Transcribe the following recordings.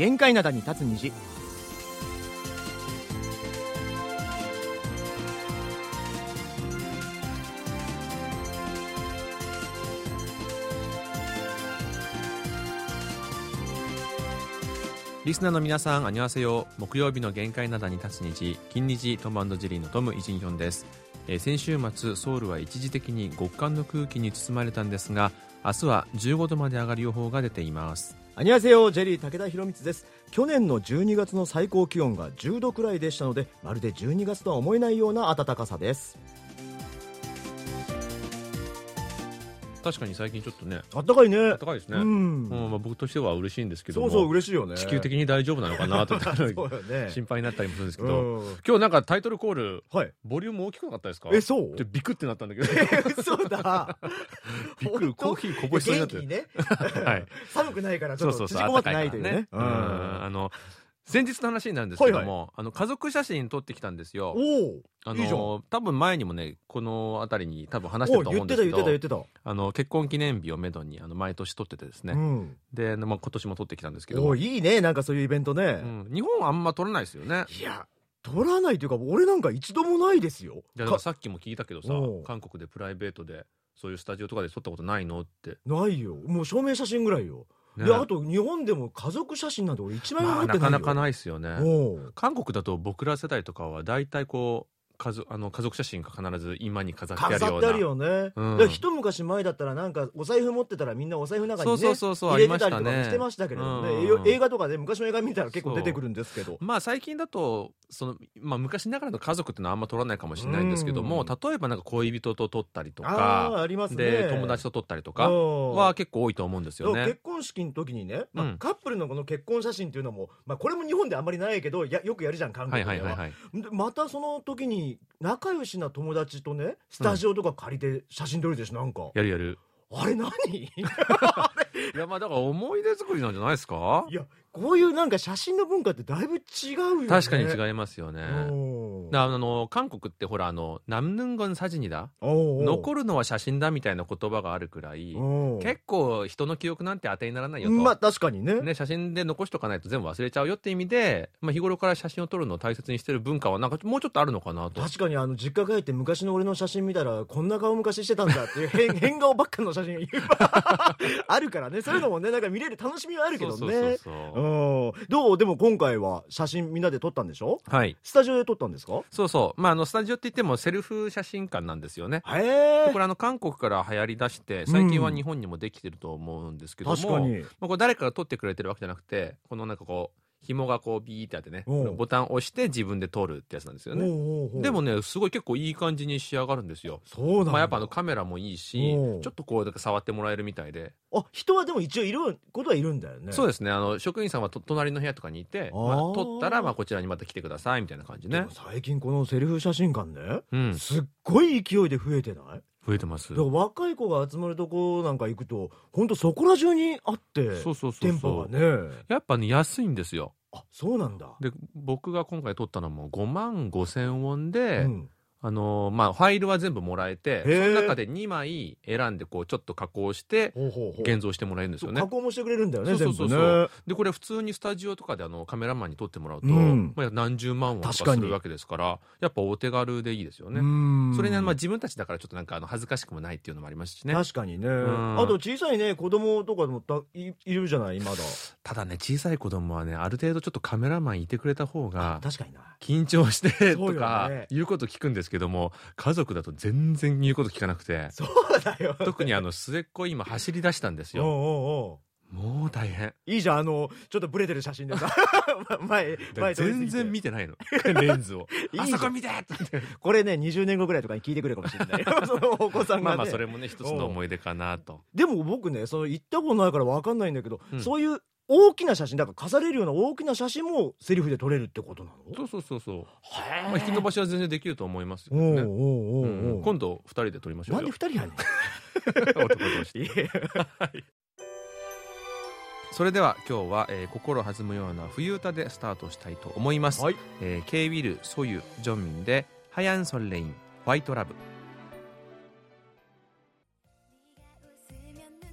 限界灘に立つ虹リスナーの皆さん、あにわせよ。木曜日の限界灘に立つ日、金日トムジェリーのトム・イジンヒョンです。えー先週末、ソウルは一時的に極寒の空気に包まれたんですが、明日は15度まで上がる予報が出ています。アニアセヨジェリー武田博光です.去年の12月の最高気温が10度くらいでしたのでまるで12月とは思えないような暖かさです。確かに最近ちょっとね、暖かいね。暖かいですね。ううんん、まあ、僕としては嬉しいんですけど。も、そうそう嬉しいよね。地球的に大丈夫なのかなとね 心配になったりもするんですけど、うん。今日なんかタイトルコール、はい。ボリューム大きくなかったですか？えそう？ちょビクってなったんだけど、そうだ。びっくり、コーヒーこぼしそうになって。元気にね。はい。寒くないからちょっとそうそうそう、縮こまってないというね。うん。あの、先日の話になるんですけども、はいあの、家族写真撮ってきたんですよ。おおあいいじゃん。の、多分前にもね、この辺りに多分話してると思うんですけど、あの、結婚記念日をめどに、あの、毎年撮っててですね。たうん。で、まあ、今年も撮ってきたんですけど、おいいねなんかそういうイベントうねん、日本はあんま撮らないですよね。いや取らないというか俺なんか一度もないですよ。いやさっきも聞いたけどさ韓国でプライベートでそういうスタジオとかで撮ったことないのって、ないよ。もう証明写真ぐらいよね。であと日本でも家族写真なんて俺一枚もまあ、持ってないよ。なかなかないですよね。韓国だと僕ら世代とかは大体こう家族あの家族写真が必ず今に飾ってあるような。飾ってあるよね、うん。一昔前だったらなんかお財布持ってたらみんなお財布の中にねそうそうそう入れてたりとかしてましたけれどもね、うん。え映画とかで昔の映画見たら結構出てくるんですけど。まあ最近だとその、まあ、昔ながらの家族っていうのはあんま撮らないかもしれないんですけども、うん。例えばなんか恋人と撮ったりとあかあありますね。で友達と撮ったりとかうん。は結構多いと思うんですよね。結。婚式の時にね、まあうん。カップルのこの結婚写真っていうのも、まあ、これも日本であんまりないけどやよくやるじゃん韓はい国では,、はいはいはい。でまたその時に仲良しな友達とねスタジオとか借りて写真撮るでしょなんか、やるやる。あれ何？いやまあだから思い出作りなんじゃないですか？いやこういうなんか写真の文化ってだいぶ違うよね確かにい違いますよね。おーだあの韓国ってほらあの「남는건 사진이다」おうおう残るのは写真だみたいな言葉があるくらいおう結構人の記憶なんて当てにならないよと、まあ確かにねね、写真で残しとかないと全部忘れちゃうよって意味で、まあ、日頃から写真を撮るのを大切にしてる文化はなんかもうちょっとあるのかなと確かにあの実家帰って昔の俺の写真見たらこんな顔昔してたんだっていう変変顔ばっかの写真がいっぱいあるからねそういうのもねなんか見れる楽しみはあるけどねそうそうそうそううん う。どう？でも今回は写真みんなで撮ったんでしょ？はい。スタジオで撮ったんですか？そうそう、まあ、あのスタジオって言ってもセルフ写真館なんですよね。へえ。これあの韓国から流行りだして最近は日本にもできてると思うんですけども、確かに。まあ、これ誰かが撮ってくれてるわけじゃなくてこのなんかこう紐がこうビーってあってねボタンを押して自分で撮るってやつなんですよね。でもねすごい結構いい感じに仕上がるんですよ。そうなんだ、まあ、やっぱあのカメラもいいしちょっとこう触ってもらえるみたいで、あ人はでも一応いることはいるんだよね。そうですね。あの職員さんはと隣の部屋とかにいて、まあ、撮ったらまあこちらにまた来てくださいみたいな感じね。最近このセルフ写真館ねうん、すっごい勢いで増えてない？増えてます。だから若い子が集まるとこなんか行くと本当そこら中にあってそうそうそう店舗がね。やっぱね安いんですよ。あそうなんだ。で僕が今回撮ったのも5万5千ウォンで、うんあのーまあ、ファイルは全部もらえてその中で2枚選んでこうちょっと加工して現像してもらえるんですよね。加工もしてくれるんだよねそうそうそうね。でこれ普通にスタジオとかであのカメラマンに撮ってもらうと、うん。まあ、何十万ウォンとか確かにするわけですからやっぱお手軽でいいですよね、うん。それにまあ自分たちだからちょっとなんかあの恥ずかしくもないっていうのもありますしね。確かにね。ん。あと小さいね子供とかもたいいるじゃないまだ。ただね小さい子供はねある程度ちょっとカメラマンいてくれた方が確かにな。緊張してとかね。言うこと聞くんですけども家族だと全然言うこと聞かなくて。そうだよ。特にあの末っ子今走り出したんですおうよおうおもう大変。ういいじゃんあのちょっとブレてる写真でさ。前前全然見てないの。レンズを。いいあそこ見てこれね20年後ぐらいとかに聞いてくれるかもしれないよ。そのお子さんがね。まあまあそれもね一つの思い出かなと。でも僕ねその行ったことないから分かんないんだけど、うん。そういう大きな写真だから飾れるような大きな写真もセリフで撮れるってことなの？そうそうそうそう、へまあ、引き伸ばしは全然できると思いますよね、おん今度二人で撮りましょなうんよで二人やね 男同士。んい。やそれでは今日は、えー心弾むような冬歌でスタートしたいと思います、はい。えー、K ウィルソユジョンミンでハヤンソンレインホワイトラブ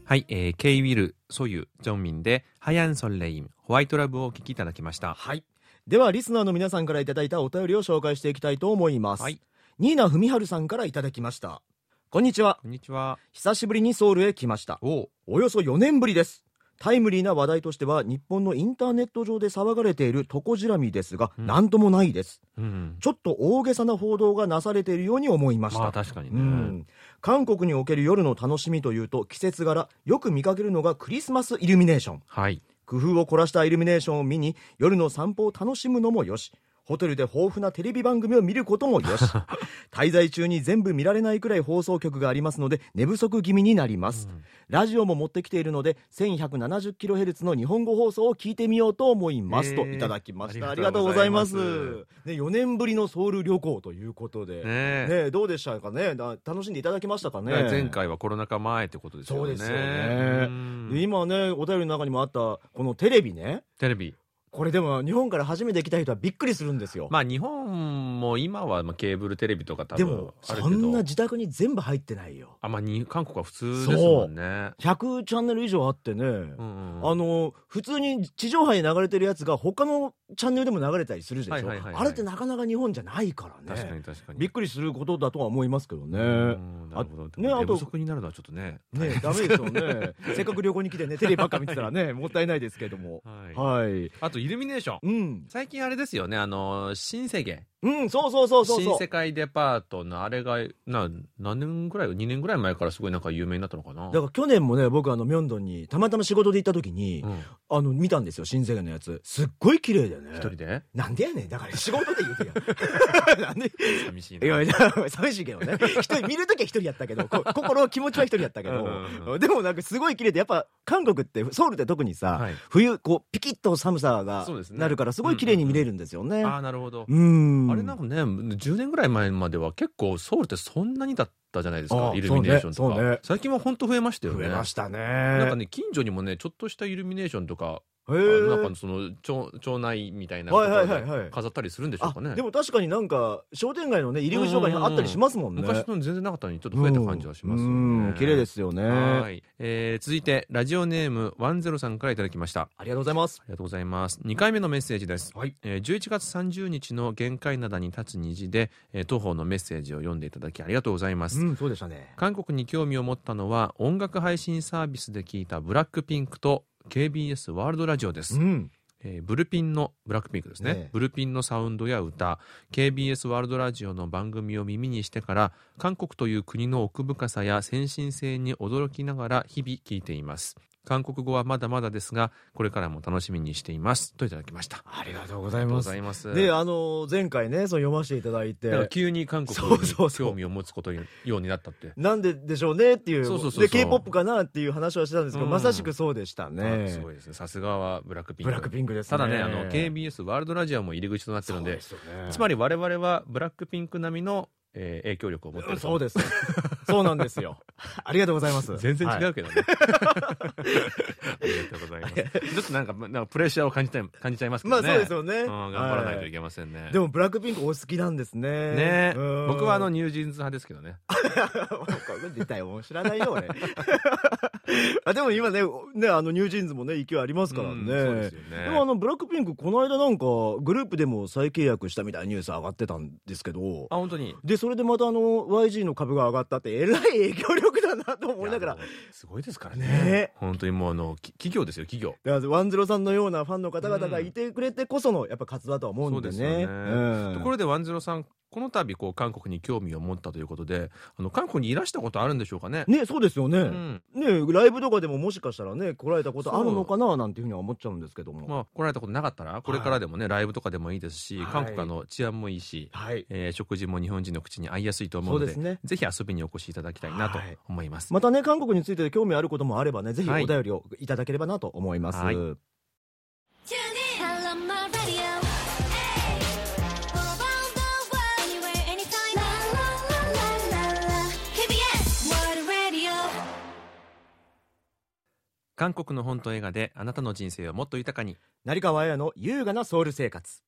はい、えー、ケイウィル、ソユ、ジョンミンで、ハヤンソンレイン、ホワイトラブをお聞きいただきました。はい。では、リスナーの皆さんからいただいたお便りを紹介していきたいと思います。はい。ニーナ文春さんからいただきました。こんにちは。こんにちは。久しぶりにソウルへ来ました。おおよそ4年ぶりです。タイムリーな話題としては、日本のインターネット上で騒がれているトコジラミですが、うんなんともないです。うん。ちょっと大げさな報道がなされているように思いました。まあ確かにね。うん、韓国における夜の楽しみというと季節柄よく見かけるのがクリスマスイルミネーションはい。工夫を凝らしたイルミネーションを見に夜の散歩を楽しむのもよしホテルで豊富なテレビ番組を見ることもよし。滞在中に全部見られないくらい放送局がありますので寝不足気味になります、ラジオも持ってきているので 1170kHz の日本語放送を聞いてみようと思います、といただきました。あありがとうございます。すね、4年ぶりのソウル旅行ということで、ねえ。ねどうでしたかね？だ楽しんでいただけましたかね？前回はコロナ禍前ってことですよね。そうですよね。今ねお便りの中にもあったこのテレビね。テレビ。これでも日本から初めて来た人はびっくりするんですよ、まあ日本も今はまあケーブルテレビとか多分でも。そんな自宅に全部入ってないよ。あ、まあに韓国は普通ですもんね。100チャンネル以上あってね、うんうんあの普通に地上波に流れてるやつが他のチャンネルでも流れたりするでしょ、はいはいはいはい。あれってなかなか日本じゃないからね。確かに確かに。びっくりすることだとは思いますけどね、うんなるほど。ねあと寝不足になるのはちょっとね。ねダメですよね。せっかく旅行に来てねテレビばっか見てたらねもったいないですけども。はい。はい。あとイルミネーション。うん最近あれですよね、あの、新世界。うんそうそうそうそう新世界デパートのあれが、な、何年ぐらい ?2 年ぐらい前からすごいなんか有名になったのかな？だから去年もね僕あのミョンドンにたまたま仕事で行った時に、うん。あの見たんですよ新世界のやつ。すっごい綺麗だよね。一人で？なんでやねん。だから仕事で言うてや なんで？寂しいな。寂しいけどね。一人見る時は一人やったけどこ心気持ちは一人やったけどうんうんでもなんかすごい綺麗でやっぱ韓国ってソウルって特にさ、はい。冬こうピキッと寒さがなるからすごい綺麗に見れるんですよね。ああ、なるほど。うん。あれなんかね、10年ぐらい前までは結構ソウルってそんなにだったじゃないですかあ、イルミネーションとか。ねね最近は本当増えましたよね。増えましたねなんかね、近所にもね、ちょっとしたイルミネーションとか、なんかその町町内みたいなはいはいとこはいはいろで飾ったりするんでしょうあかね。でも確かになんか商店街のね入り口とかにあったりしますもんね昔の全然なかったのにちょっと増えた感じはしますよね。うん綺麗ですよねはい、えー続いてラジオネームワンゼロさんからいただきました。ありがとうございますありがとうございます。2回目のメッセージです。はいえー11月30日の限界灘に立つ虹で、えー当方のメッセージを読んでいただきありがとうございます。うんそうでしたね。韓国に興味を持ったのは音楽配信サービスで聞いたブラックピンクと KBS ワールドラジオです、うん。えーブルピンのブラックピンクですね。ねえ。ブルピンのサウンドや歌 KBS ワールドラジオの番組を耳にしてから韓国という国の奥深さや先進性に驚きながら日々聞いています韓国語はまだまだですがこれからも楽しみにしています。といただきました。ありがとうございます。ます。であの前回ねそう読ませていただいて。急に韓国に興味を持つことようになったって。なんででしょうねっていう。そうそうそう。で K-POP かなっていう話はしてたんですけど、うん。まさしくそうでしたあね。すごいですね。さすがはブラックピンク。ブラックピンクですね。ただねあの KBS ワールドラジオも入り口となってるのででね。つまり我々はブラックピンク並みの、えー影響力を持ってると。そうです。そうなんですよ。ありがとうございます。全然違はうけどね、ありがとうございます。ちょっとなんかなんかプレッシャーを感じたい感じちゃいますけどね。まあそうですよね、うん、頑張らないといはけませんね、でもブラックピンクお好きなんですね。ね。うん。僕はあのニュージーンズ派ですけどね。出たよ知らないよ俺 あでも今ねねあのニュージーンズもね勢いありますからね、うんでね。でもあのブラックピンクこの間なんかグループでも再契約したみたいなニュース上がってたんですけど。あ本当に？でそれでまたあの YG の株が上がったってえらい影響力だなと思いながら。すごいですからね。ね。本当にもうあのき企業ですよ企業。だからワンゼロさんのようなファンの方々がいてくれてこそのやっぱ活動だとは思うんでね。そうですよね。うん。ところでワンゼロさんこの度こう韓国に興味を持ったということであの韓国にいらしたことあるんでしょうかね？ねそうですよね、うん。ねライブとかでももしかしたらね来られたことあるのかななんていうふうには思っちゃうんですけども、まあ、来られたことなかったらこれからでもね、ライブとかでもいいですし、はい。韓国あの治安もいいし、はい。えー食事も日本人の口に合いやすいと思うのでそうですね。ぜひ遊びにお越しいただきたいなとはい。思います、またね韓国について興味あることもあればねぜひはい。お便りをいただければなと思います、はい韓国の本と映画であなたの人生をもっと豊かに。成川綾の優雅なソウル生活。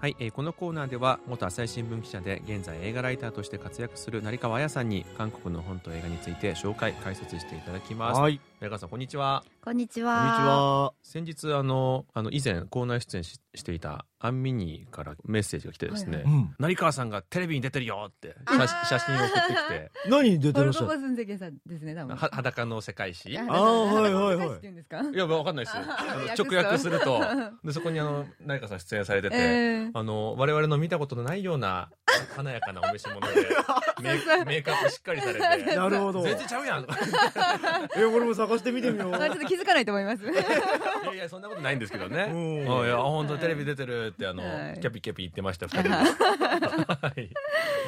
はい、えーこのコーナーでは元朝日新聞記者で現在映画ライターとして活躍する成川彩さんに韓国の本と映画について紹介解説していただきます。はい。成川さんこんにちはこんにちこんにちは。は先日あのあの以前コーナー出演ししていたアンミニーからメッセージが来てですね、はいうん。成川さんがテレビに出てるよって写写真を送ってきて。何に出てらっしゃるですね、多分。は裸の世界史？いああーはいはいはい裸の世界史って言うんですか？やわかんないです 直訳すると。でそこにあの成川さん出演されてて、えーあの我々の見たことのないような華やかなお召し物で メイメイクアップしっかりされて。なるほど。全然ちゃうやん。え俺も探してみてみよう。まあちょっと気づかないと思います。いやいやそんなことないんですけどね。うん。あいや本当テレビ出てるってあの、はい。キャピキャピ言ってました二人で。はい。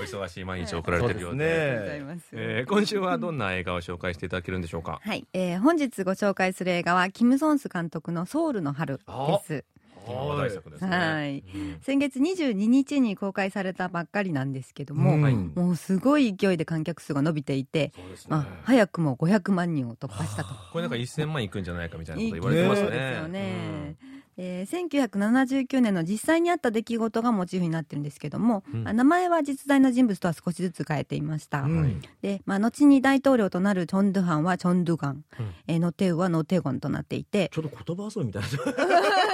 お忙しい毎日送られてるようで。ねありがとうございます。えー今週はどんな映画を紹介していただけるんでしょうか？はい、えー本日ご紹介する映画はキム・ソンス監督のソウルの春です。今話題作ですね。はい。うん。先月22日に公開されたばっかりなんですけども、うん。はい。もうすごい勢いで観客数が伸びていて、そうですね。まあ、早くも500万人を突破したと。これなんか1000万いくんじゃないかみたいなこと言われてますね。ですよね。えー1979年の実際にあった出来事がモチーフになってるんですけども、うん。あ名前は実在の人物とは少しずつ変えていました。うん。はい。で、まあ、後に大統領となるチョン・ドゥハンはチョン・ドゥガン、うん。えーノテウはノテゴンとなっていて、ちょっと言葉遊びみたいな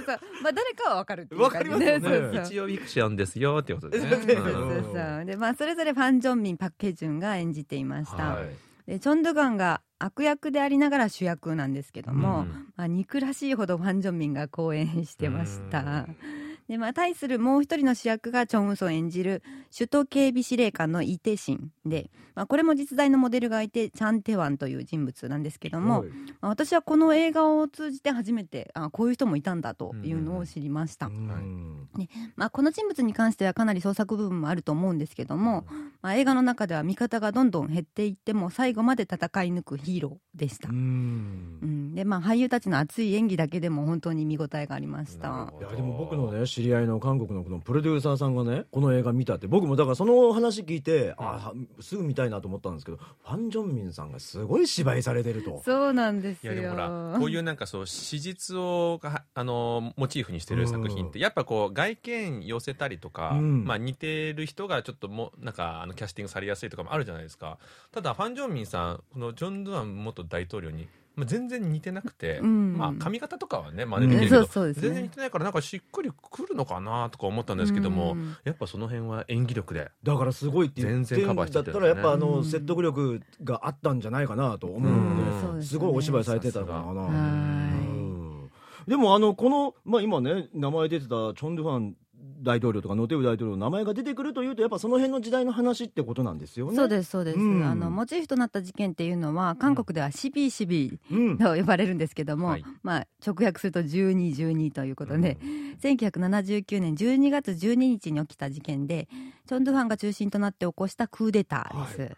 そうまあ、誰かはわかるっていう感じ。わかりますよね。そうそう一応フィクションですよってことですねそうそうそう。そうでまあそれぞれファン・ジョンミンパク・ケジュンが演じていました、はい。でチョン・ドゥガンが悪役でありながら主役なんですけども、うん。まあ、憎らしいほどファン・ジョンミンが講演してました。うんで、まあ、対するもう一人の主役がチョン・ウソン演じる首都警備司令官のイ・テシンで、まあ、これも実在のモデルがいてチャン・テワンという人物なんですけども、はい。まあ私はこの映画を通じて初めてあこういう人もいたんだというのを知りました、うん。まあ、この人物に関してはかなり創作部分もあると思うんですけども、まあ、映画の中では味方がどんどん減っていっても最後まで戦い抜くヒーローでした、ううん。んでまあ、俳優たちの熱い演技だけでも本当に見応えがありました。いやでも僕のね知り合いの韓国のこのプロデューサーさんがねこの映画見たって僕もだからその話聞いてあすぐ見たいなと思ったんですけどファン・ジョンミンさんがすごい芝居されてると。そうなんですよ。いやでもほらこういうなんかそう史実をがあのモチーフにしてる作品ってやっぱこう外見寄せたりとか、うん。まあ似てる人がちょっともなんかあのキャスティングされやすいとかもあるじゃないですか。ただファン・ジョンミンさんこのジョン・ドゥアン元大統領に、まあ、全然似てなくて、うん。まあ髪型とかはね真似できるけど、そうそうですね。全然似てないからなんかしっくりくるのかなとか思ったんですけども、うん。やっぱその辺は演技力でだからすごいって言って全然カバーしてだってたらやっぱあうのん。説得力があったんじゃないかなと思ううん。のそうですね。ですごいお芝居されてたのかな。はうん。でもあのこの、まあ、今ね名前出てたチョン・ドゥファン大統領とかノテウ大統領の名前が出てくるというとやっぱその辺の時代の話ってことなんですよね。そうですそうです、うん。あのモチーフとなった事件っていうのは韓国ではシビーシビと呼ばれるんですけども、はいまあ、直訳すると1212ということで、1979年12月12日に起きた事件でチョン・ドゥファンが中心となって起こしたクーデターです、はい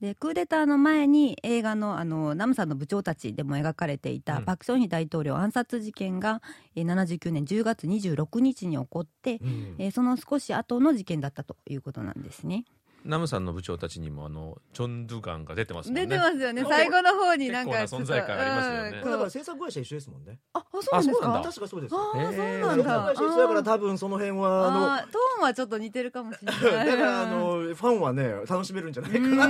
でクーデターの前に映画のあのナムさんの部長たちでも描かれていたうん。パク・チョンヒ大統領暗殺事件が、えー79年10月26日に起こって、うん。えーその少し後の事件だったということなんですね。ナムさんの部長たちにもあのチョン・ドゥガンが出てますもんね出てますよね最後の方になんか結構な存在感ありますよねだから制作会社一緒ですもんね。ああそうなんですか？確かそうです。あそうなんだ。制作会社一緒だから多分その辺はあのあートーンはちょっと似てるかもしれない。だからあのファンはね楽しめるんじゃないかな。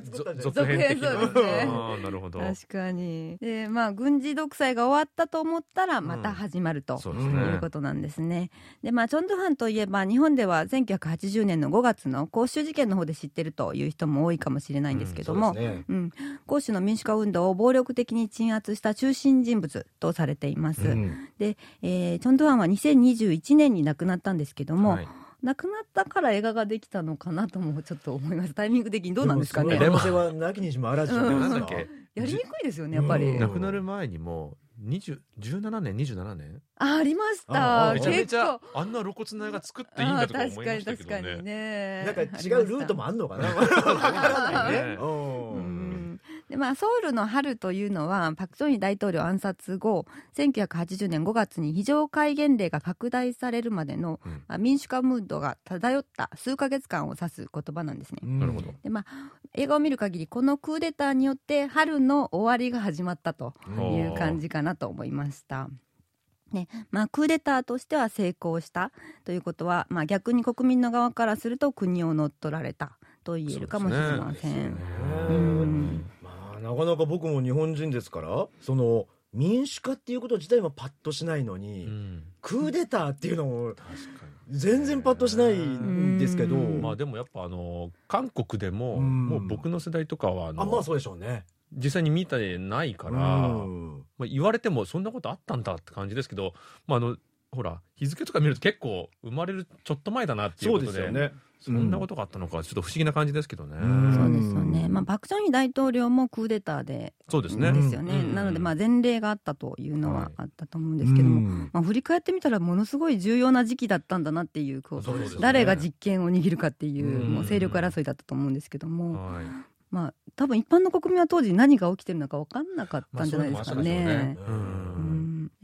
続編そうですねああなるほど確かに。で、まあ軍事独裁が終わったと思ったらまた始まると。そうですうんねいうことなんですね。で、まあ、チョンドゥファンといえば、日本では1980年の5月の公衆事件の方で知ってるという人も多いかもしれないんですけども、そうですね。うん、公衆の民主化運動を暴力的に鎮圧した中心人物とされています。うん。で、えーチョン・ドゥファンは2021年に亡くなったんですけども、はい。亡くなったから映画ができたのかなともちょっと思います。タイミング的にどうなんですかね。でもその可能性はなきにしもあらずじゃないですか。やりにくいですよねやっぱり、うん。亡くなる前にも20 17年27年？あありましあたあめちゃめち結ゃ構。あんな露骨な映画作っていいんだとか思いましたけどあー確かに確かに。ね。ねなんか違うルートもあんのかな？わからないね。うんでまあ、ソウルの春というのはパク・チョンヒ大統領暗殺後1980年5月に非常戒厳令が拡大されるまでの、うんまあ民主化ムードが漂った数ヶ月間を指す言葉なんですね。なるほどでまあ、映画を見る限りこのクーデターによって春の終わりが始まったという感じかなと思いました。ねまあ、クーデターとしては成功したということは、まあ、逆に国民の側からすると国を乗っ取られたと言えるかもしれません。なかなか僕も日本人ですからその民主化っていうこと自体もパッとしないのに、うん。クーデターっていうのも全然パッとしないんですけど、うん。まあでもやっぱあの韓国でも、うん。もう僕の世代とかはあまあそうでしょうね。実際に見てないから、うん。まあ、言われてもそんなことあったんだって感じですけど、まあ、あのほら日付とか見ると結構生まれるちょっと前だなっていうそうことで。ですよねそんなことがあったのかちょっと不思議な感じですけどね、うん。そうですよね、まあ、パク・チョンヒ大統領もクーデターで。そうですね。ですよね、うん。なのでまあ前例があったというのははいあったと思うんですけども、うん。まあ、振り返ってみたらものすごい重要な時期だったんだなっていうこうそうね。誰が実権を握るかっていううん。もう勢力争いだったと思うんですけども、はいまあ、多分一般の国民は当時何が起きてるのか分かんなかったんじゃないですかまあ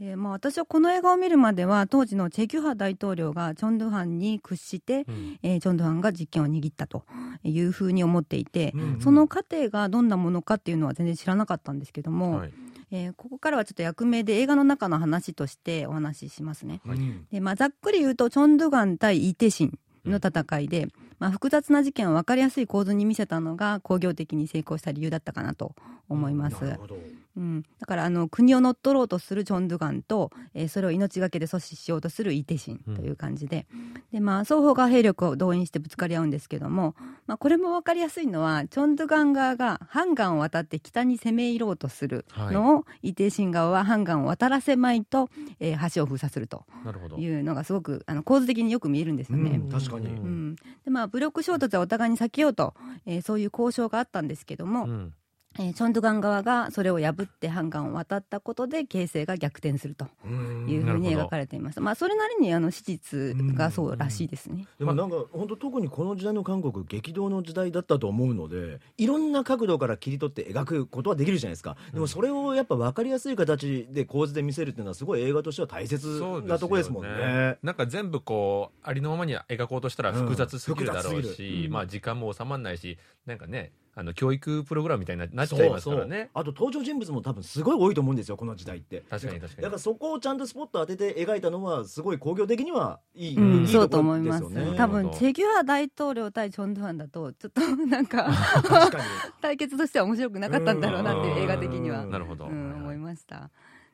そういうのもあったねでしょうね。うんでまあ、私はこの映画を見るまでは当時のチェ・ギュハ大統領がチョン・ドゥファンに屈して、うんえーチョン・ドゥファンが実権を握ったというふうに思っていて、うんその過程がどんなものかっていうのは全然知らなかったんですけども、はいえーここからはちょっと役名で映画の中の話としてお話ししますね。はいでまあ、ざっくり言うとチョン・ドゥガン対イ・テシンの戦いで、まあ、複雑な事件を分かりやすい構図に見せたのが工業的に成功した理由だったかなと思います。なるほどうん、だからあの国を乗っ取ろうとするチョン・ドゥガンと、えーそれを命がけで阻止しようとするイ・テシンという感じで,、でまあ、双方が兵力を動員してぶつかり合うんですけども、まあ、これも分かりやすいのはチョン・ドゥガン側がハンガンを渡って北に攻め入ろうとするのを、イ・テシン側はハンガンを渡らせまいと、えー橋を封鎖するとなるほど。いうのがすごくあの構図的によく見えるんですよね。うん。確かに。うんうん。でまあ、武力衝突はお互いに避けようと、えーそういう交渉があったんですけども、うんえーチョン・ドゥガン側がそれを破ってハンガンを渡ったことで形勢が逆転するとうん。いうふうに描かれていました、まあ、それなりにあの史実がそうらしいですね。でもなんか本当特にこの時代の韓国激動の時代だったと思うのでいろんな角度から切り取って描くことはできるじゃないですか。でもそれをやっぱ分かりやすい形で構図で見せるっていうのはすごい映画としては大切なとこですもんね。なんか全部こうありのままに描こうとしたら複雑すぎるだろうし、ぎる。うん。まあ時間も収まらないしなんかねあの教育プログラムみたいになっちゃいますからね。あと登場人物も多分すごい多いと思うんですよこの時代って。確かに確かに。だからそこをちゃんとスポット当てて描いたのはすごい工業的にはいい,、うん、いいそうと思います。多分チェ・ギュハ大統領対チョン・ドゥファンだとちょっとなんか確かに。対決としては面白くなかったんだろうなっていう映画的には。うん。なるほど、うん、思いました。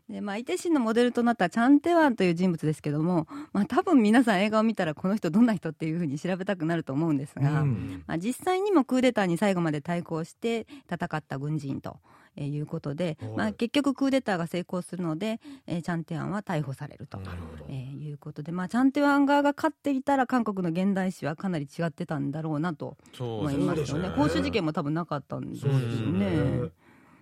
でまあ、イテシンのモデルとなったチャン・テワンという人物ですけども、まあ、多分皆さん映画を見たらこの人どんな人っていうふうに調べたくなると思うんですが、うん。まあ、実際にもクーデターに最後まで対抗して戦った軍人と。えーいうことで、はい。まあ、結局クーデターが成功するので、えーチャン・テワンは逮捕されると、えーいうことで、まあ、チャン・テワン側が勝っていたら韓国の現代史はかなり違ってたんだろうなと思いますよね。公衆事件も多分なかったんですよね。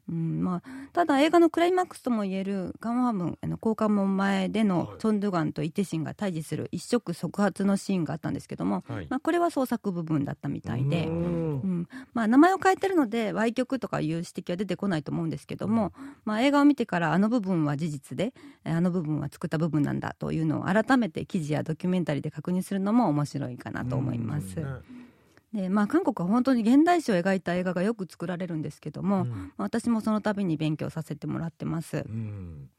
ねうんまあ、ただ映画のクライマックスともいえるカンワムンあの高官門前でのはい。チョン・ドゥガンとイテシンが対峙する一触即発のシーンがあったんですけども、はい。まあ、これは創作部分だったみたいでう。ん。うん。まあ、名前を変えてるので歪曲とかいう指摘は出てこないと思うんですけども、まあ、映画を見てからあの部分は事実でえあの部分は作った部分なんだというのを改めて記事やドキュメンタリーで確認するのも面白いかなと思います。ねでまあ、韓国は本当に現代史を描いた映画がよく作られるんですけども、うん。まあ私もその度に勉強させてもらってます。うん。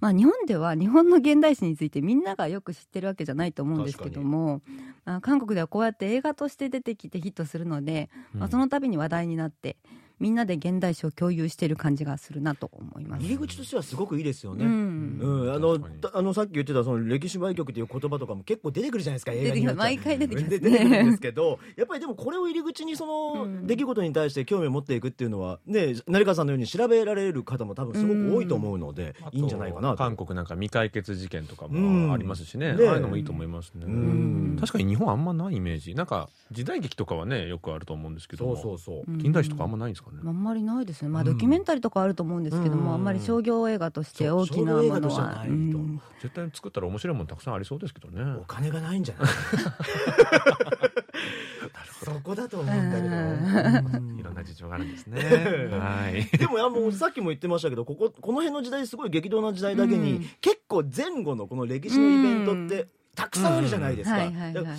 まあ、日本では日本の現代史についてみんながよく知ってるわけじゃないと思うんですけども、まあ、韓国ではこうやって映画として出てきてヒットするので、まあ、その度に話題になってみんなで現代史を共有している感じがするなと思います。入り口としてはすごくいいですよね。うん。うん、あのあのさっき言ってたその歴史売曲っていう言葉とかも結構出てくるじゃないですか映画に毎回出てきます。ねで出てくるんですけどやっぱりでもこれを入り口にそのうん。出来事に対して興味を持っていくっていうのはね成川さんのように調べられる方も多分すごく多いと思うので、いいんじゃないかなと。韓国なんか未解決事件とかうん。もありますしね、ねああいうのもいいと思いますね、うん。確かに日本あんまないイメージ。なんか時代劇とかはねよくあると思うんですけどそうもそうそう、うん。近代史とかあんまないんですかね、あんまりないですね、まあ、うん。ドキュメンタリーとかあると思うんですけども、うんあんまり商業映画として大きなもの画としてはは、ないと。うん。絶対作ったら面白いものたくさんありそうですけどね。お金がないんじゃない？そこだと思うんだけど、うん。いろんな事情があるんですね。う んはい。でもいやもうさっきも言ってましたけどこここの辺の時代すごい激動な時代だけに、うん。結構前後のこの歴史のイベントってたくさんあるじゃないですか。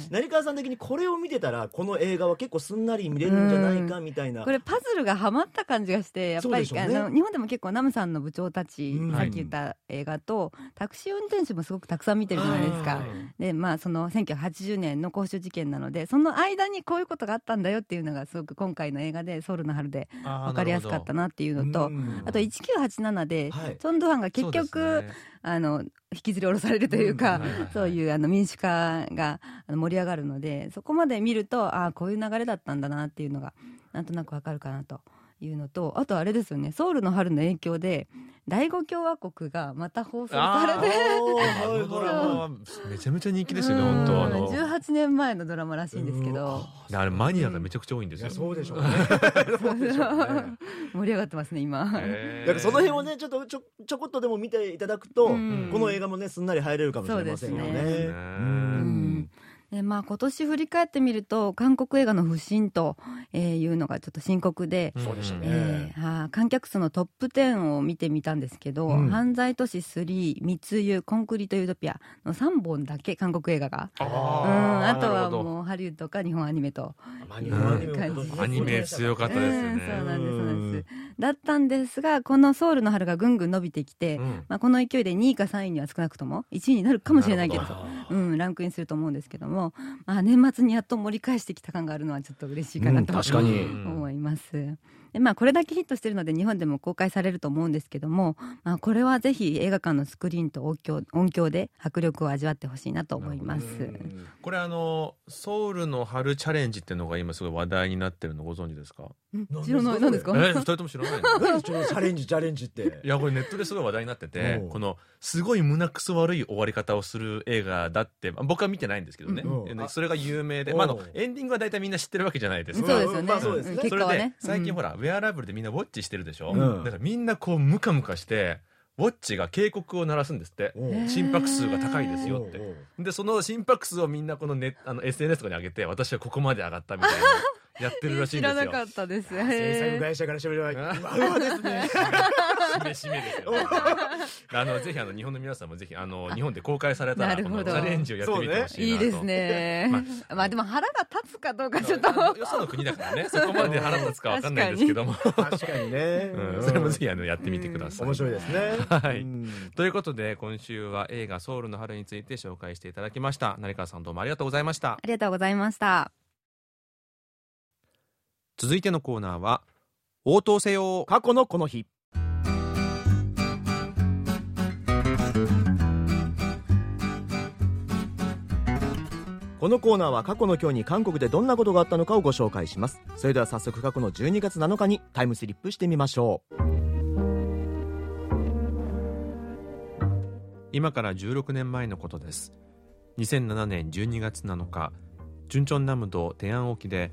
成川さん的にこれを見てたら、この映画は結構すんなり見れるんじゃないかみたいな。これパズルがはまった感じがしてやっぱり、ね。あの日本でも結構ナムさんの部長たち、うん。さっき言った映画とタクシー運転手もすごくたくさん見てるじゃないですか。はい。でまあその1980年の公衆事件なのでその間にこういうことがあったんだよっていうのがすごく今回の映画で「ソウルの春」で分かりやすかったなっていうのとうん。あと1987で、はい。チョン・ドゥファンが結局、あの引きずり下ろされるというか、そういうあの民主化が盛り上がるのでそこまで見るとああこういう流れだったんだなっていうのがなんとなくわかるかなというのとあとあれですよねソウルの春の影響で第五共和国がまた放送されて。あのドラマはめちゃめちゃ人気ですよね、うん本当あの。18年前のドラマらしいんですけどあれマニアがめちゃくちゃ多いんですよ。うでしょうね。そうでしょうね。盛り上がってますね今、へーだからその辺をね、ちょっとちょちょこっとでも見ていただくと、うんこの映画もね、すんなり入れるかもしれませんよね。でまあ、今年振り返ってみると韓国映画の不振とえーいうのがちょっと深刻で、え観客数のトップ10を見てみたんですけど「うん。犯罪都市3」「密輸」「コンクリート・ユートピア」の3本だけ韓国映画が、うん、あとはもうハリウッドか日本アニメと。まあ日本アニメも今年アニメ強かったですよね。うんそうなんですそうなんですだったんですがこの「ソウルの春」がぐんぐん伸びてきて、うん。まあ、この勢いで2位か3位には少なくとも1位になるかもしれないけど。うん、ランクインすると思うんですけども、まあ、年末にやっと盛り返してきた感があるのはちょっと嬉しいかなと、うん確かに。思います。でまあ、これだけヒットしてるので日本でも公開されると思うんですけども、まあ、これはぜひ映画館のスクリーンと音響音響で迫力を味わってほしいなと思います。これあのソウルの春チャレンジっていうのが今すごい話題になってるのご存知ですか？うんなんですか？知らない何ですか？え二人とも知らないチャレンジチャレンジって。いやこれネットですごい話題になっててこのすごい胸くそ悪い終わり方をする映画だってまあ僕は見てないんですけどね、うん。えそれが有名で、あ、あのエンディングは大体みんな知ってるわけじゃないですか。そうですよね。まあそうですね。ん。それで結果はね。最近ほら、ら、ウェアラブルでみんなウォッチしてるでしょ、うん。だからみんなこうムカムカしてウォッチが警告を鳴らすんですって。心拍数が高いですよって。でその心拍数をみんなこのネあの SNS とかに上げて私はここまで上がったみたいな やってるらしいんですよ。知らなかったです。制作会社からしてみればうわうわですね。しめしめですよ、あのぜひあの日本の皆さんもぜひあの日本で公開されたらチャレンジをやってみてほしいなと。いいですね。まあでも腹が立つかどうかちょっと。よその国だからね。そこまで腹立つかわかんないんですけども、確かにね、うん、それもぜひあのやってみてください、面白いですね。はい。うん。ということで今週は映画「ソウルの春」について紹介していただきました。成川さんどうもありがとうございました。ありがとうございました。続いてのコーナーは応答せよ。過去のこの日。このコーナーは過去の今日に韓国でどんなことがあったのかをご紹介します。それでは早速過去の12月7日にタイムスリップしてみましょう。今から16年前のことです。2007年12月7日チュンチョンナムドテアン沖で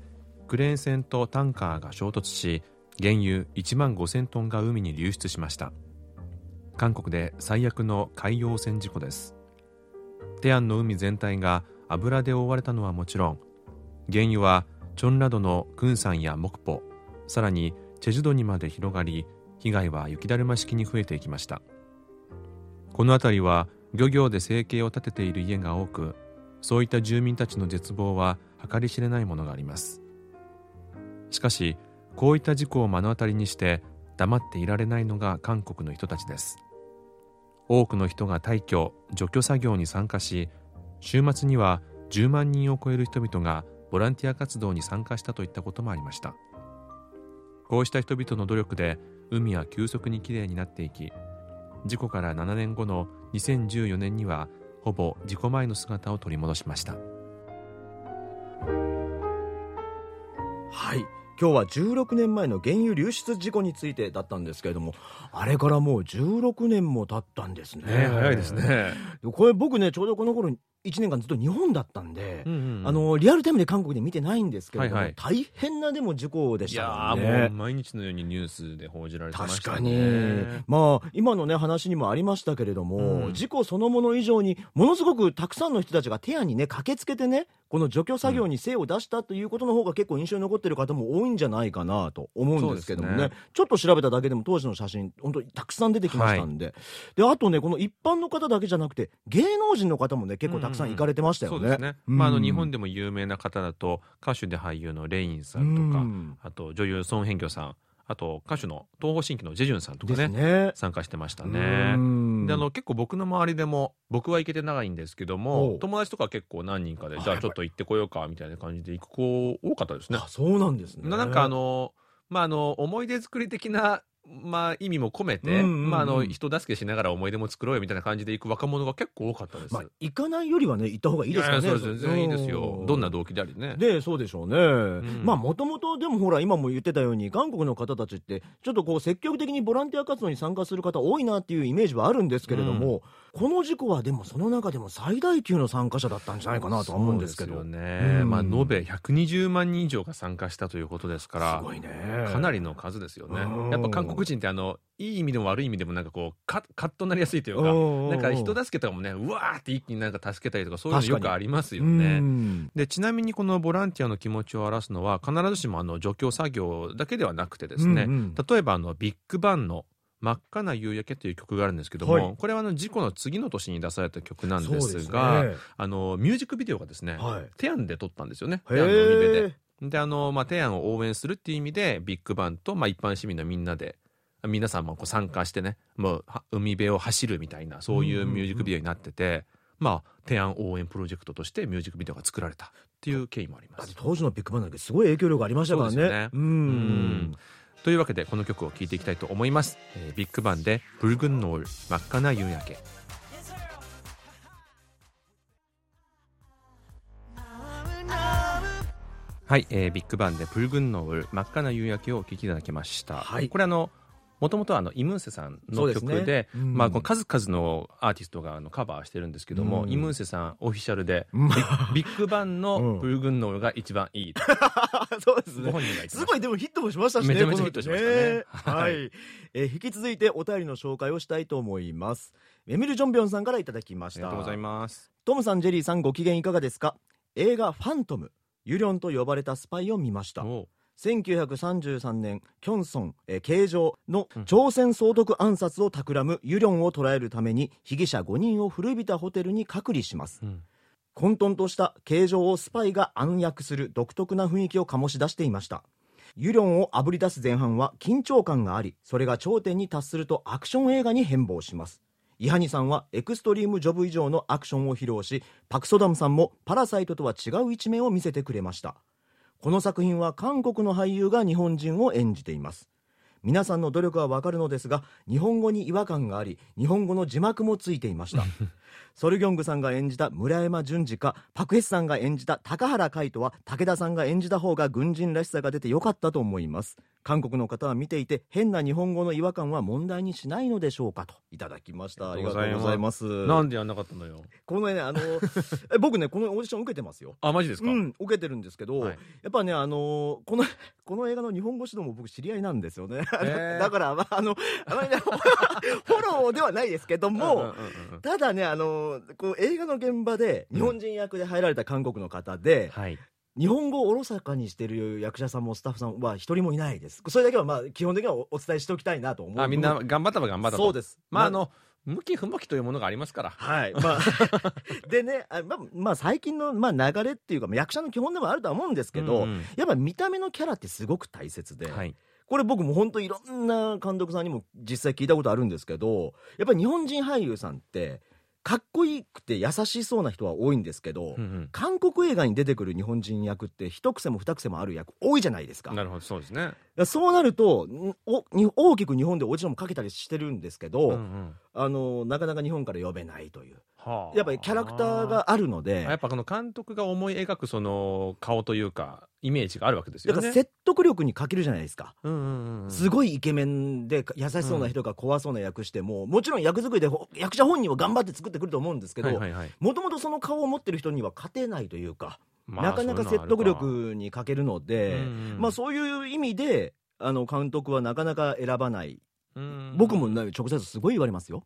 クレーン船とタンカーが衝突し原油1万5000トンが海に流出しました。韓国で最悪の海洋船事故です。テアンの海全体が油で覆われたのはもちろん原油はチョンラドのクンサンやモクポさらにチェジュドにまで広がり被害は雪だるま式に増えていきました。この辺りは漁業で生計を立てている家が多くそういった住民たちの絶望は計り知れないものがあります。しかしこういった事故を目の当たりにして黙っていられないのが韓国の人たちです。多くの人が退去除去作業に参加し週末には10万人を超える人々がボランティア活動に参加したといったこともありました。こうした人々の努力で海は急速にきれいになっていき事故から7年後の2014年にはほぼ事故前の姿を取り戻しました。はい。今日は16年前の原油流出事故についてだったんですけれどもあれからもう16年も経ったんですね。早いですね、これ僕ねちょうどこの頃1年間ずっと日本だったんで、うんうんあのリアルタイムで韓国で見てないんですけれども、はいはい。大変なでも事故でしいやたーもんねもう毎日のようにニュースで報じられてました確かに、ねまあ今のね話にもありましたけれども、うん。事故そのもの以上にものすごくたくさんの人たちが手屋にね駆けつけてねこの除去作業に精を出したということの方が結構印象に残ってる方も多いんじゃないかなと思うんですけどもね。そうですちょっと調べただけでも当時の写真本当にたくさん出てきましたんで,、であとねこの一般の方だけじゃなくて芸能人の方もね結構たくくさん行かれてましたよね。まあ、あの日本でも有名な方だと歌手で俳優のレインさんとか、うんあと女優ソン・ヘンギョさんあと歌手の東方神起のジェジュンさんとかねね。参加してましたね。うんであの結構僕の周りでも僕は行けてないんですけども友達とか結構何人かであじゃあちょっと行ってこようかみたいな感じで行く子多かったですね。あ、そうなんですね。ななんかあのまああの思い出作り的なまあ意味も込めて、うんうんうんまああの人助けしながら思い出も作ろうよみたいな感じで行く若者が結構多かったです。まあ、行かないよりはね、行った方がいいですかね。そうです全然いいですよう。どんな動機でありね。で、そうでしょうね。んまあ、もともと、でもほら、今も言ってたように、韓国の方たちって、ちょっとこう、積極的にボランティア活動に参加する方多いなっていうイメージはあるんですけれども、この事故はでもその中でも最大級の参加者だったんじゃないかなとは思うんですけど。そうですよね。うんまあ延べ120万人以上が参加したということですから。すごいね。かなりの数ですよねうん。やっぱ韓国人ってあのいい意味でも悪い意味でもなんかこうカカッとなりやすいというか、うんなんか人助けとかもね、うわーって一気になんか助けたりとかそういうのよくありますようね。ん。でちなみにこのボランティアの気持ちを表すのは必ずしもあの除去作業だけではなくてですね、うんうん。例えばあのビッグバンの真っ赤な夕焼けという曲があるんですけども、はい。これはあの事故の次の年に出された曲なんですすがね。あのミュージックビデオがですね、はい。テアンで撮ったんですよね。へテアンの海辺で。え。であの、まあ、テアンを応援するっていう意味でビッグバンと、まあ、一般市民のみんなで皆さんもこう参加してねもうは海辺を走るみたいなそういうミュージックビデオになってて、まあ、テアン応援プロジェクトとしてミュージックビデオが作られたっていう経緯もあります。当時のビッグバンだけすごい影響力ありましたからね。うん。というわけでこの曲を聴いていきたいと思います、えービッグバンで「ブルグンノール真っ赤な夕焼け」はい、えービッグバンで「プルグンノール真っ赤な夕焼け」をお聴きいただきました、はい。これあのもともとはあのイムンセさんの曲でうん。まあ、この数々のアーティストがあのカバーしてるんですけども、うん。イムンセさんオフィシャルでうんビビッグバンうん。のプルグンノールが一番いいと。そうですね。ご本人がすごいでもヒットもしましたしね。めちゃめちゃヒットしましたね。このはい、えー引き続いてお便りの紹介をしたいと思います。エミル・ジョンビョンさんからいただきました。ありがとうございます。トムさん、ジェリーさん、ご機嫌いかがですか？映画「ファントム」ユリョンと呼ばれたスパイを見ました1933年キョンソン、えー形状のうん。朝鮮総督暗殺を企むユリョンを捕らえるために被疑者5人を古びたホテルに隔離します。うん。混沌とした形状をスパイが暗躍する独特な雰囲気を醸し出していました。ユリョンをあぶり出す前半は緊張感がありそれが頂点に達するとアクション映画に変貌します。イハニさんはエクストリームジョブ以上のアクションを披露しパク・ソダムさんもパラサイトとは違う一面を見せてくれましたこの作品は韓国の俳優が日本人を演じています。皆さんの努力はわかるのですが日本語に違和感があり日本語の字幕もついていました。ソルギョングさんが演じた村山淳二かパク・ヘスさんが演じた高原海人は武田さんが演じた方が軍人らしさが出てよかったと思います。韓国の方は見ていて変な日本語の違和感は問題にしないのでしょうかといただきました。ありがとうございます。なんでやんなかったのよ。このねあのえ僕ねこのオーディション受けてますよ。あマジですか、うん、受けてるんですけど、はい。やっぱね、あのーこの、この映画の日本語指導も僕知り合いなんですよね。へー。だから、まあ、あの、あまりね、フォローではないですけども、うんうんうんうん。ただね、あのーこう映画の現場で日本人役で入られた韓国の方で、はい日本語をおろそかにしてる役者さんもスタッフさんは一人もいないです。それだけはまあ基本的にはおお伝えしておきたいなと思う。あみんな頑張ったば頑張ったとそうです。まああの向き不向きというものがありますからはい。まあ、でね、あまあ、まあ、最近の、まあ、流れっていうか、まあ役者の基本でもあるとは思うんですけど、うんうんやっぱ見た目のキャラってすごく大切で、はいこれ僕も本当いろんな監督さんにも実際聞いたことあるんですけど、やっぱり日本人俳優さんって、かっこいいくて優しそうな人は多いんですけど、うん韓国映画に出てくる日本人役って一癖も二癖もある役多いじゃないですか。うんなるほどそうですね。そうなるとんおに大きく日本でオーディションもかけたりしてるんですけど、うんうん。あのなかなか日本から呼べないという。はあやっぱりキャラクターがあるので。やっぱこの監督が思い描くその顔というかイメージがあるわけですよね。だから説得力に欠けるじゃないですか、うんうんうんすごいイケメンで優しそうな人が怖そうな役しても、もちろん役作りでほ役者本人は頑張って作ってくると思うんですけど、もともとその顔を持ってる人には勝てないというか、まあなかなか説得力に欠けるので、うんうんまあそういう意味であの監督はなかなか選ばない、うん。僕もね直接すごい言われますよ。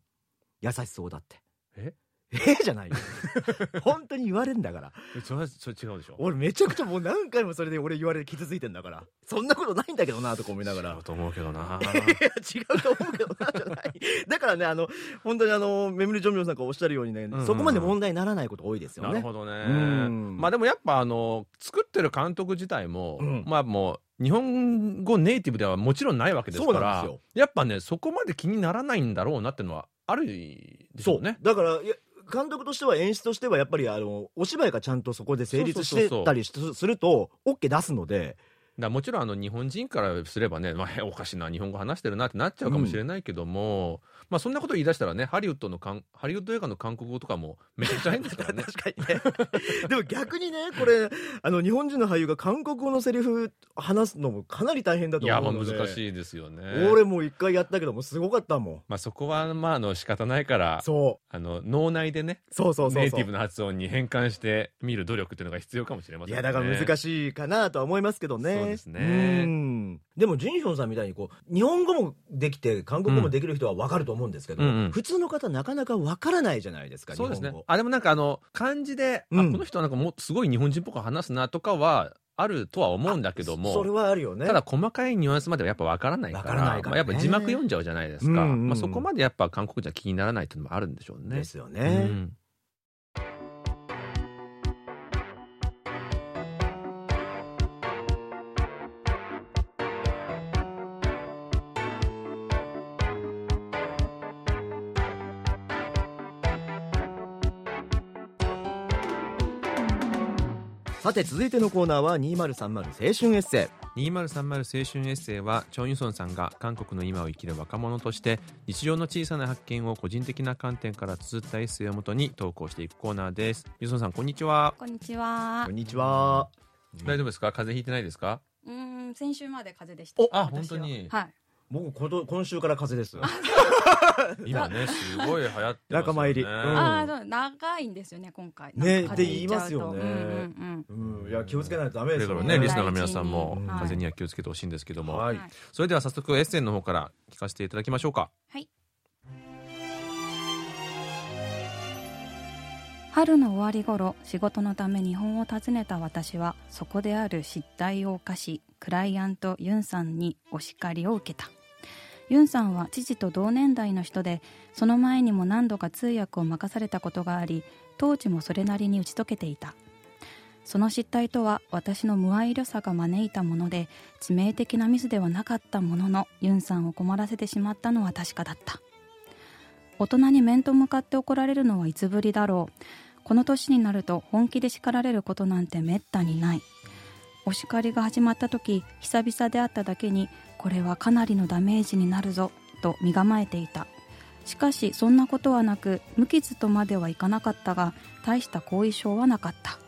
優しそうだって。え？えーじゃないよ。本当に言われんだから。それはそれ違うでしょ？俺めちゃくちゃもう何回もそれで俺言われて傷ついてんだから。そんなことないんだけどなとか思いながら。違うと思うけどな。いや違うと思うけどなじゃない。だからねあの本当にあのメムリジョンミョンさんがおっしゃるようにね、んうんそこまで問題にならないこと多いですよね。なるほどね。うん。まあでもやっぱあの作ってる監督自体も、うん。まあもう日本語ネイティブではもちろんないわけですかそうなんらですよ。やっぱねそこまで気にならないんだろうなっていうのはあるでしょうね。だからいや監督としては演出としてはやっぱりあのお芝居がちゃんとそこで成立してたりすると OK 出すので。だもちろんあの日本人からすればね、まあ、おかしいな日本語話してるなってなっちゃうかもしれないけども、まあそんなこと言い出したらねハリウッドのかんハリウッド映画の韓国語とかも めちゃくちゃ変ですからね。確かにね。でも逆にねこれあの日本人の俳優が韓国語のセリフ話すのもかなり大変だといやまあ思うので難しいですよね。俺もう一回やったけどもすごかったもん。まあそこはまああの仕方ないからそあの脳内でねうそうそうそう。ネイティブな発音に変換して見る努力っていうのが必要かもしれませんね。いやだから難しいかなとは思いますけどね。そうですね。うんでもジンヒョンさんみたいにこう日本語もできて韓国語もできる人は分かると思うんですけど、うん。うん。普通の方なかなか分からないじゃないですかそうですね。あでもなんかあの漢字で、うん。あこの人はなんかもうすごい日本人っぽく話すなとかはあるとは思うんだけどもそれはあるよね。ただ細かいニュアンスまではやっぱ分からないからわからないからね。まあ、やっぱ字幕読んじゃうじゃないですか、うんうんまあ、そこまでやっぱ韓国人は気にならないっていうのもあるんでしょうね。ですようね、んさて続いてのコーナーは2030青春エッセ2030青春エッセイはチョン・ユソンさんが韓国の今を生きる若者として日常の小さな発見を個人的な観点から綴ったエッセイをもとに投稿していくコーナーです。ユソンさんこんにちは。こんにちは。こんにちは。大丈夫ですか？風邪ひいてないですか？うーん先週まで風邪でした。おあ本当に。は。い。僕今週から風邪です 今ねすごい流行ってますよね。仲間入り。うん。ああそう長いんですよね今回。ねなんか風邪って言いますよね。うんうんうん。いや気をつけないとダメですよだからねうん。リスナーの皆さんもうん。風邪には気をつけてほしいんですけども、はい。はいそれでは早速エッセイの方から聞かせていただきましょうか。はい。春の終わり頃仕事のため日本を訪ねた私はそこである失態を犯しクライアントユンさんにお叱りを受けたユンさんは父と同年代の人でその前にも何度か通訳を任されたことがあり当時もそれなりに打ち解けていた。その失態とは私の無愛慮さが招いたもので致命的なミスではなかったもののユンさんを困らせてしまったのは確かだった。大人に面と向かって怒られるのはいつぶりだろう。この年になると本気で叱られることなんてめったにない。お叱りが始まった時久々であっただけにこれはかなりのダメージになるぞと身構えていた。しかしそんなことはなく無傷とまではいかなかったが大した後遺症はなかった。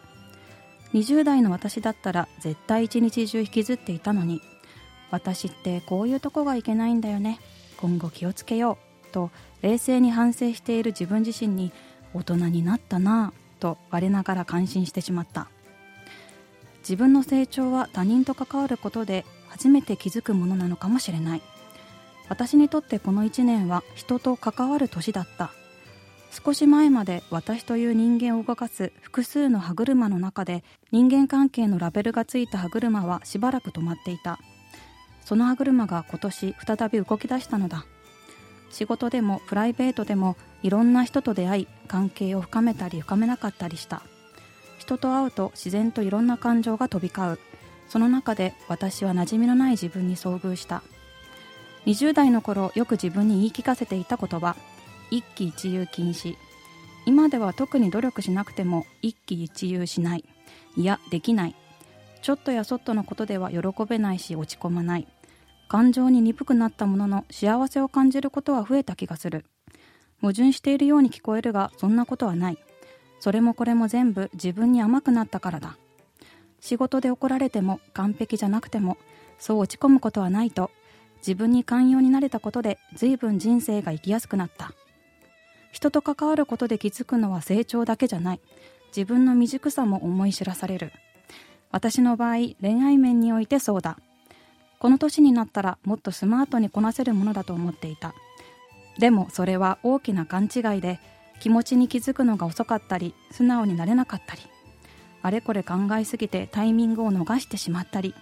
20代の私だったら絶対一日中引きずっていたのに私ってこういうとこがいけないんだよね今後気をつけようと冷静に反省している自分自身に大人になったなぁと我ながら感心してしまった。自分の成長は他人と関わることで初めて気づくものなのかもしれない。私にとってこの1年は人と関わる年だった。少し前まで私という人間を動かす複数の歯車の中で人間関係のラベルがついた歯車はしばらく止まっていた。その歯車が今年再び動き出したのだ。仕事でもプライベートでもいろんな人と出会い関係を深めたり深めなかったりした。人と会うと自然といろんな感情が飛び交う。その中で私は馴染みのない自分に遭遇した。20代の頃よく自分に言い聞かせていた言葉一喜一憂禁止。今では特に努力しなくても一喜一憂しない。いやできない。ちょっとやそっとのことでは喜べないし落ち込まない。感情に鈍くなったものの幸せを感じることは増えた気がする。矛盾しているように聞こえるがそんなことはない。それもこれも全部自分に甘くなったからだ。仕事で怒られても完璧じゃなくてもそう落ち込むことはないと自分に寛容になれたことで随分人生が生きやすくなった。人と関わることで気づくのは成長だけじゃない。自分の未熟さも思い知らされる。私の場合恋愛面においてそうだ。この年になったらもっとスマートにこなせるものだと思っていた。でもそれは大きな勘違いで気持ちに気づくのが遅かったり素直になれなかったりあれこれ考えすぎてタイミングを逃してしまったり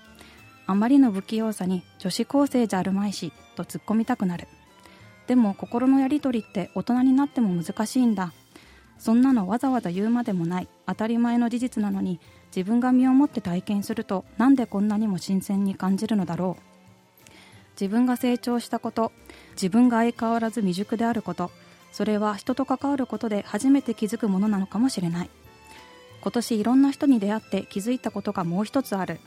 あまりの不器用さに女子高生じゃあるまいしと突っ込みたくなる。でも心のやり取りって大人になっても難しいんだ。そんなのわざわざ言うまでもない。当たり前の事実なのに自分が身をもって体験するとなんでこんなにも新鮮に感じるのだろう。自分が成長したこと自分が相変わらず未熟であることそれは人と関わることで初めて気づくものなのかもしれない。今年いろんな人に出会って気づいたことがもう一つある。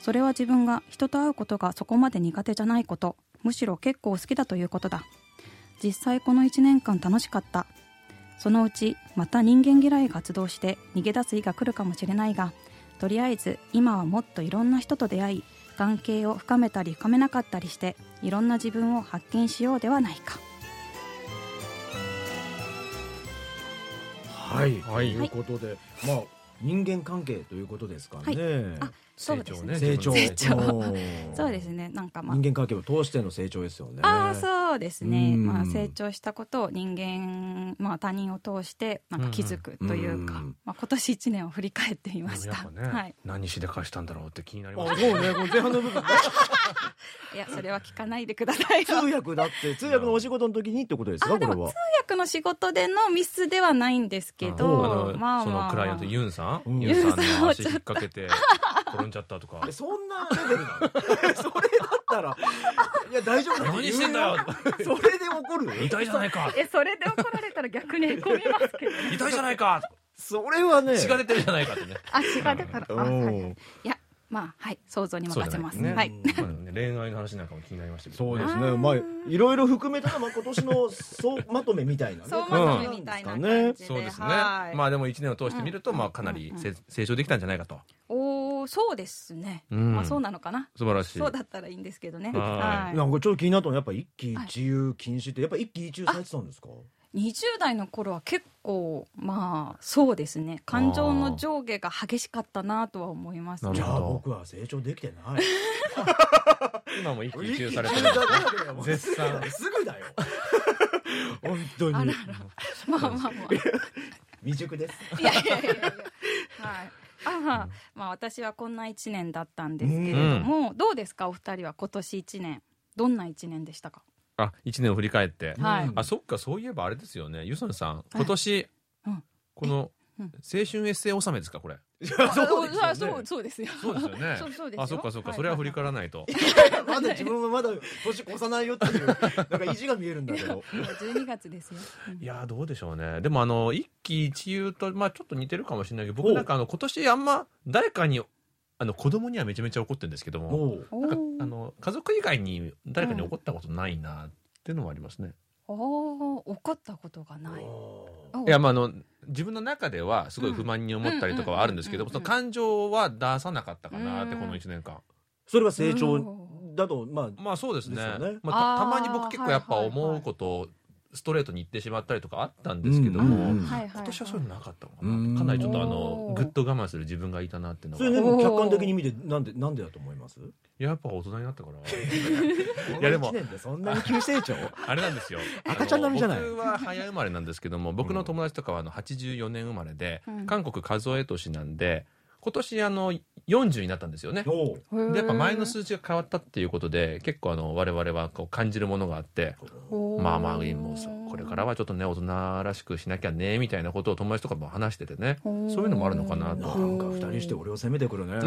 それは自分が人と会うことがそこまで苦手じゃないこと。むしろ結構好きだということだ。実際この1年間楽しかった。そのうちまた人間嫌いが発動して逃げ出す日が来るかもしれないがとりあえず今はもっといろんな人と出会い関係を深めたり深めなかったりしていろんな自分を発見しようではないか。はい、はい。ということで、まあ人間関係ということですかね。あそうですね。成長成長。うん そうですね。なんかまあ。人間関係を通しての成長ですよね。ああそうですね、うん。まあ、成長したことを人間、まあ、他人を通してなんか気づくというか、うん。まあ、今年1年を振り返ってみました、ね、はい、何しでかしたんだろうって気になりまあすそうねこの前半の部分ね。いやそれは聞かないでください。通訳だって通訳のお仕事の時にってことですか？あでもこれは。通訳の仕事でのミスではないんですけあどの、まあそまあ、のクライアントユンさん、うんユンさんの足はちょっと引っ掛けて転んじゃったとか。えそんなレベルなの？それだったらいや大丈夫だ何してんだよ。それで怒る痛いじゃないか。えそれで怒られたら逆にへこみますけどね。痛いじゃないか。それはね 血が出てるじゃないかってね。あ血が出たら。あ、うんはい。はい、いやまあはい想像に任せます、そうじゃなはい。いまあね 恋愛の話なんかも気になりましたけど。ねそうですね。まあいろいろ含めたらまあ今年の総まとめみたいなね。総まとめみたいな感じで、そうですね。はい。まあでも1年を通してみると、まあかなりせ成長できたんじゃないかと。おおそうですね、うん。まあそうなのかな。素晴らしい。そうだったらいいんですけどね。ははい。なんかちょっと気になったのはやっぱ一喜一憂禁止ってやっぱ一喜一憂されてたんですか？20代の頃は結構まあそうですね。感情の上下が激しかったなとは思いますなるほどじゃあ僕は成長できてない。今も一喜一憂されてる。絶賛。すぐだよ。本当に。あらまあまあまあ。未熟です。いやいやいやいや。はい。あまあ、まあ私はこんな1年だったんですけれども、どうですか？お二人は今年1年。どんな1年でしたか？あ1年を振り返って、はい。あそっかそういえばあれですよね。ユソンさん今年、うん。このうん。青春エッセイ納めですかこれ？そうですよね。あそうそうですよ。そうですよね。そうそうですよ。あそっかそっか、はい。それは振り返らないと。まだ自分はまだ年越さないよっていうなんか意地が見えるんだけど。もう12月ですよ、うん。いやーどうでしょうね。でもあの一喜一憂とまあちょっと似てるかもしれないけど僕なんかあの今年あんま誰かにあの子供にはめちゃめちゃ怒ってるんですけどももう。おなんかーあの家族以外に誰かに怒ったことないなっていうのもありますね、おー怒ったことがない。おいやまああの自分の中ではすごい不満に思ったりとかはあるんですけどうんその感情は出さなかったかなってうん。この1年間。それは成長だとまあまあそうですね。ですよね。まあ、たまに僕結構やっぱはいはいはい思うことをストレートに言ってしまったりとかあったんですけども、うんうん今年はそういうのなかったのかうんなかなりちょっとあのぐっと我慢する自分がいたなっていうのそれがでも客観的に見てなんでなんでだと思います？やっぱ大人になったから。いやでも1年でそんなに急成長？あれなんですよ。赤ちゃん並みじゃない？僕は早生まれなんですけども僕の友達とかはあの84年生まれで、うん。韓国数え年なんで今年あの40になったんですよね。でやっぱ前の数字が変わったっていうことで結構あの我々はこう感じるものがあってまあまあもうこれからはちょっとね大人らしくしなきゃねみたいなことを友達とかも話しててね。そういうのもあるのかなと。なんか二人して俺を責めてくるね。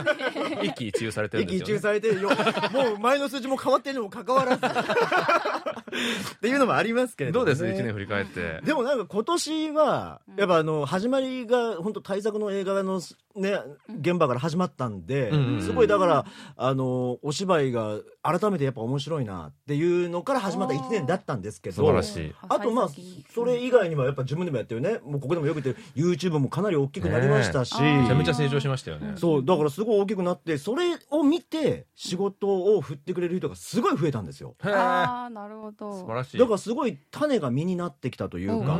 一喜一憂されてるん一喜ですよ、ね、一憂されてよ。もう前の数字も変わってるにもかかわらず。っていうのもありますけれども、ね、どうです？1年振り返って。でもなんか今年はやっぱあの始まりが本当大作の映画のね現場から始まったんで、すごいだからあのお芝居が改めてやっぱ面白いなっていうのから始まった1年だったんですけど素晴らしい。あとまあそれ以外にはやっぱ自分でもやってるねもうここでもよく言ってる YouTube もかなり大きくなりましたし、めちゃめちゃ成長しましたよね、そうだからすごい大きくなってそれを見て仕事を振ってくれる人がすごい増えたんですよ。ああなるほど。素晴らしい。だからすごい種が実になってきたというか、う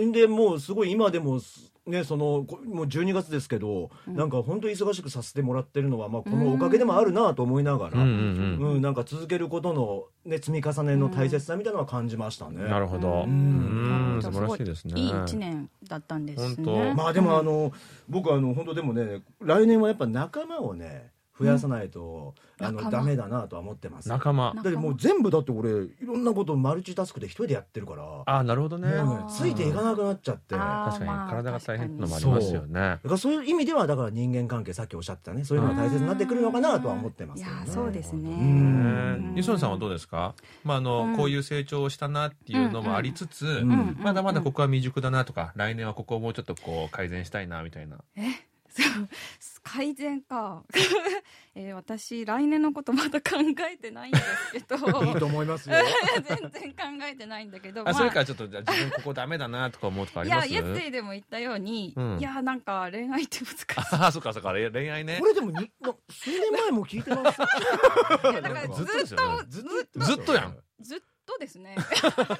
ん。でもうすごい今でもすねそのこもう12月ですけど、なんか本当に忙しくさせてもらってるのは、まあ、このおかげでもあるなと思いながら、うんうんうん。うんなんか続けることの、ね、積み重ねの大切さみたいなのは感じましたね。なるほど。ううん。素晴らしいですね。いい一年だったんですね。本当。まあでもあの、僕あの本当でもね来年はやっぱ仲間をね増やさないと、あのダメだなとは思ってます。だ仲間。ってもう全部だって俺いろんなことマルチタスクで一人でやってるから。あ、なるほどね。ついていかなくなっちゃって。確かにまあ体が大変なのもありますよね。だからそういう意味ではだから人間関係さっきおっしゃってたね。そういうのが大切になってくるのかなとは思ってますけどね。いやそうですね。うん。ねユソンさんはどうですか、まああのうん。こういう成長をしたなっていうのもありつつ、ん。うん。まだまだここは未熟だなとか、来年はここをもうちょっとこう改善したいなみたいな。そう 改善か、えー私来年のことまだ考えてないんですけど。いいと思いますよ。全然考えてないんだけどあ、まあ。それからちょっとじゃあ自分ここダメだなとか思うとかあります？いやイエッセイでも言ったように、うん。いやなんか恋愛って難しい。あ、そっかそっか、恋恋愛ね。こ。れでもにな数年前も聞いてます。いやだからずっとずっとやん。ずっとですね。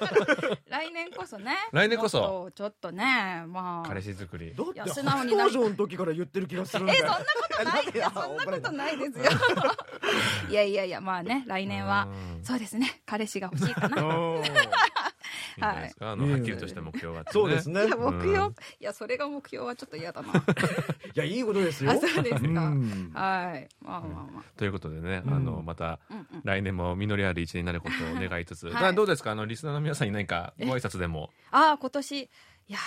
来年こそね。来年こそ。ちょっとねまあ。彼氏作り。だっていや素直初にな登場の時から言ってる気がするんだよ。えそんなことない。いやそんなことないですよ。いやいやいやまあね来年は。うん。そうですね。彼氏が欲しいかな。うんいいんじゃないですか？あの、はっきりとした目標があって、そうですね。いや目標、うんいやそれが目標はちょっと嫌だな。いやいいことですよ。あそうですか、うん。はい。まあまあまということでね、うん。あの、また、来年も実りある一年になることを願いつつ、はい。まあどうですか？あの、リスナーの皆さんに何かご挨拶でも？ああ今年。いやー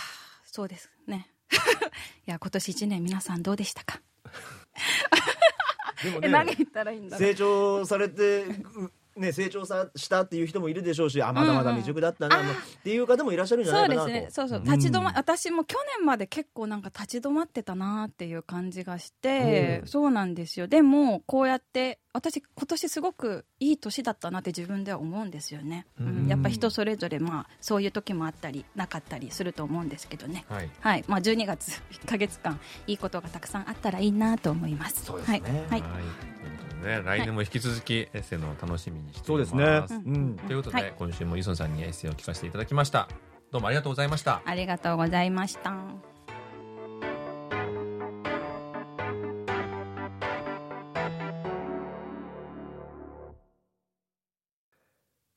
そうですね。いや今年一年皆さんどうでしたか？でもえ何ね言ったらいいんだろう。成長されてうね成長さしたっていう人もいるでしょうしあまだまだ未熟だったな、うんうんっていう方もいらっしゃるんじゃなそいうかなと。ですね。そうそう。立ち止ま、うん私も去年まで結構なんか立ち止まってたなっていう感じがして、うん。そうなんですよ。でもこうやって私今年すごくいい年だったなって自分では思うんですよね、うん。うん。やっぱ人それぞれまあそういう時もあったりなかったりすると思うんですけどね。はい。はい。まあ12月1ヶ月間いいことがたくさんあったらいいなと思います。そうですね。はい、はいね、来年も引き続きエッセイの楽しみにしています。そうですねうんということで、はい今週もユソンさんにエッセイを聞かせていただきました。どうもありがとうございました。ありがとうございました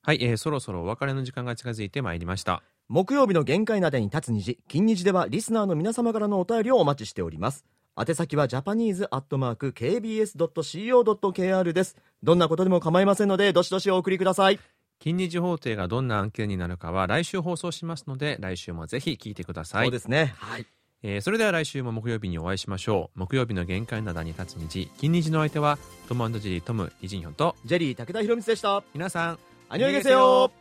はい、えーそろそろお別れの時間が近づいてまいりました。木曜日の限界などに立つ虹金虹ではリスナーの皆様からのお便りをお待ちしております宛先はジャパニーズアットマーク KBS.CO.KR です。どんなことでも構いませんのでどしどしお送りください。金日法廷がどんな案件になるかは来週放送しますので、来週もぜひ聞いてください。そうですね。はい。えーそれでは来週も木曜日にお会いしましょう。木曜日の限界などに立つ虹、金日の相手はトムジェリートムイジンヒョンとジェリー武田博光でした。皆さん、アニョイゲセよ